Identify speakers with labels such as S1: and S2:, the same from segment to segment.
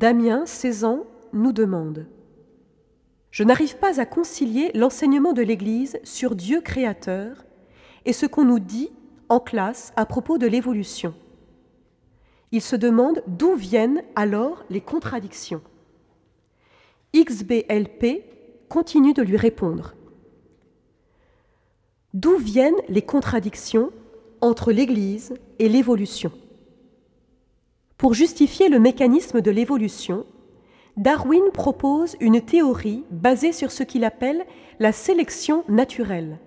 S1: Damien, 16 ans, nous demande Je n'arrive pas à concilier l'enseignement de l'Église sur Dieu créateur et ce qu'on nous dit en classe à propos de l'évolution. Il se demande d'où viennent alors les contradictions. XBLP continue de lui répondre. D'où viennent les contradictions entre l'Église et l'évolution? Pour justifier le mécanisme de l'évolution, Darwin propose une théorie basée sur ce qu'il appelle la sélection naturelle,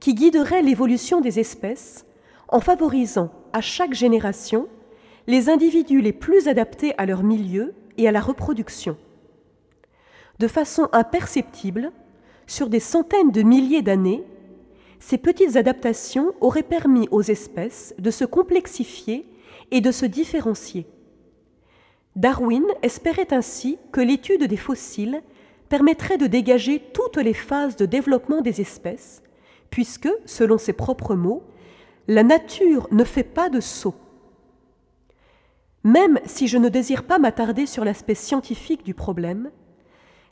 S1: qui guiderait l'évolution des espèces en favorisant à chaque génération les individus les plus adaptés à leur milieu et à la reproduction. De façon imperceptible, sur des centaines de milliers d'années, ces petites adaptations auraient permis aux espèces de se complexifier et de se différencier. Darwin espérait ainsi que l'étude des fossiles permettrait de dégager toutes les phases de développement des espèces, puisque, selon ses propres mots, la nature ne fait pas de saut. Même si je ne désire pas m'attarder sur l'aspect scientifique du problème,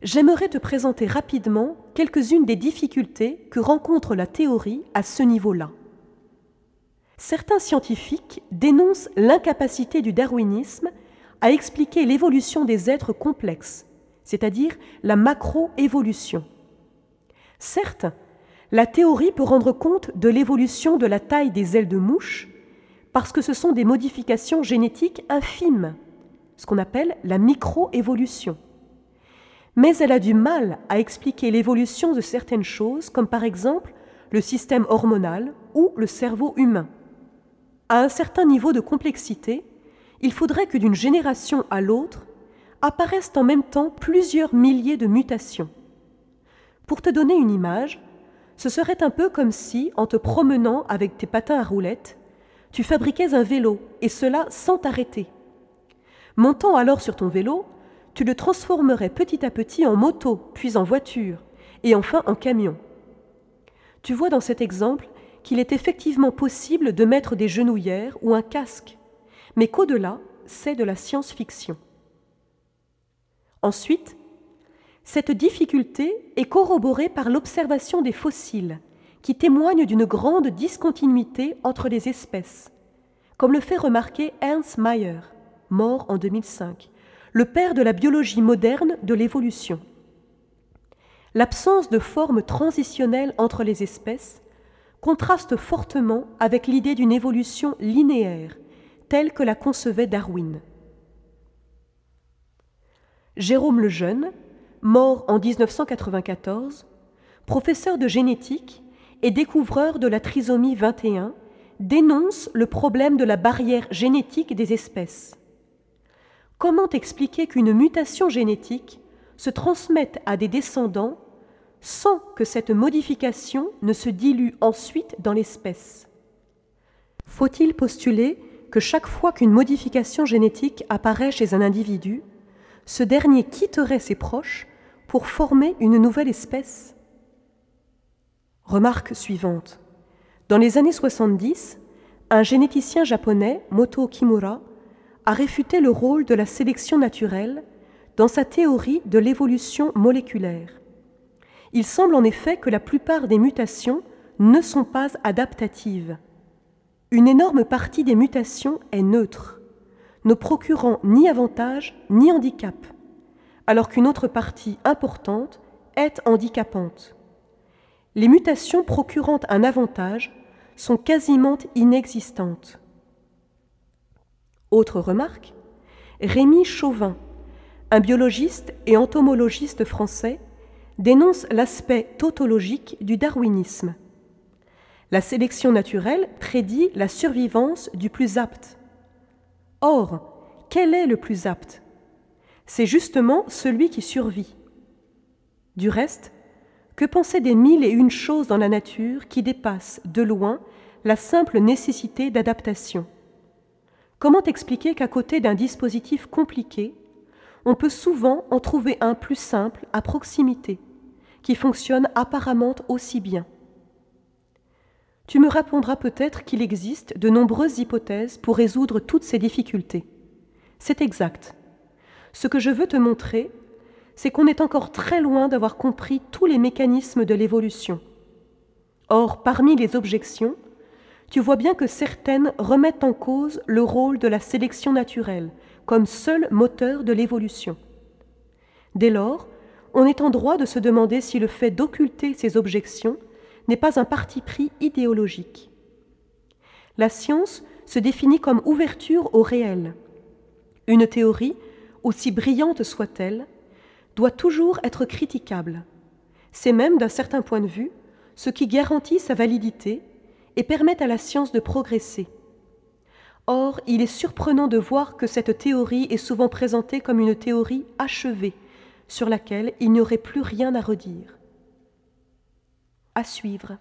S1: j'aimerais te présenter rapidement quelques-unes des difficultés que rencontre la théorie à ce niveau-là. Certains scientifiques dénoncent l'incapacité du darwinisme à expliquer l'évolution des êtres complexes, c'est-à-dire la macroévolution. Certes, la théorie peut rendre compte de l'évolution de la taille des ailes de mouche, parce que ce sont des modifications génétiques infimes, ce qu'on appelle la microévolution mais elle a du mal à expliquer l'évolution de certaines choses, comme par exemple le système hormonal ou le cerveau humain. À un certain niveau de complexité, il faudrait que d'une génération à l'autre apparaissent en même temps plusieurs milliers de mutations. Pour te donner une image, ce serait un peu comme si, en te promenant avec tes patins à roulettes, tu fabriquais un vélo, et cela sans t'arrêter. Montant alors sur ton vélo, tu le transformerais petit à petit en moto, puis en voiture, et enfin en camion. Tu vois dans cet exemple qu'il est effectivement possible de mettre des genouillères ou un casque, mais qu'au-delà, c'est de la science-fiction. Ensuite, cette difficulté est corroborée par l'observation des fossiles, qui témoignent d'une grande discontinuité entre les espèces, comme le fait remarquer Ernst Mayr, mort en 2005, le père de la biologie moderne de l'évolution. L'absence de forme transitionnelle entre les espèces contraste fortement avec l'idée d'une évolution linéaire, telle que la concevait Darwin. Jérôme Lejeune, mort en 1994, professeur de génétique et découvreur de la trisomie 21, dénonce le problème de la barrière génétique des espèces. Comment expliquer qu'une mutation génétique se transmette à des descendants sans que cette modification ne se dilue ensuite dans l'espèce Faut-il postuler que chaque fois qu'une modification génétique apparaît chez un individu, ce dernier quitterait ses proches pour former une nouvelle espèce? Remarque suivante. Dans les années 70, un généticien japonais, Moto Kimura, a réfuté le rôle de la sélection naturelle dans sa théorie de l'évolution moléculaire. Il semble en effet que la plupart des mutations ne sont pas adaptatives. Une énorme partie des mutations est neutre, ne procurant ni avantage ni handicap, alors qu'une autre partie importante est handicapante. Les mutations procurant un avantage sont quasiment inexistantes. Autre remarque, Rémi Chauvin, un biologiste et entomologiste français, dénonce l'aspect tautologique du darwinisme. La sélection naturelle prédit la survivance du plus apte. Or, quel est le plus apte? C'est justement celui qui survit. Du reste, que penser des mille et une choses dans la nature qui dépassent de loin la simple nécessité d'adaptation? Comment expliquer qu'à côté d'un dispositif compliqué, on peut souvent en trouver un plus simple à proximité, qui fonctionne apparemment aussi bien Tu me répondras peut-être qu'il existe de nombreuses hypothèses pour résoudre toutes ces difficultés. C'est exact. Ce que je veux te montrer, c'est qu'on est encore très loin d'avoir compris tous les mécanismes de l'évolution. Or, parmi les objections, tu vois bien que certaines remettent en cause le rôle de la sélection naturelle comme seul moteur de l'évolution. Dès lors, on est en droit de se demander si le fait d'occulter ces objections n'est pas un parti pris idéologique. La science se définit comme ouverture au réel. Une théorie, aussi brillante soit-elle, doit toujours être critiquable. C'est même, d'un certain point de vue, ce qui garantit sa validité et permet à la science de progresser. Or, il est surprenant de voir que cette théorie est souvent présentée comme une théorie achevée, sur laquelle il n'y aurait plus rien à redire. À suivre.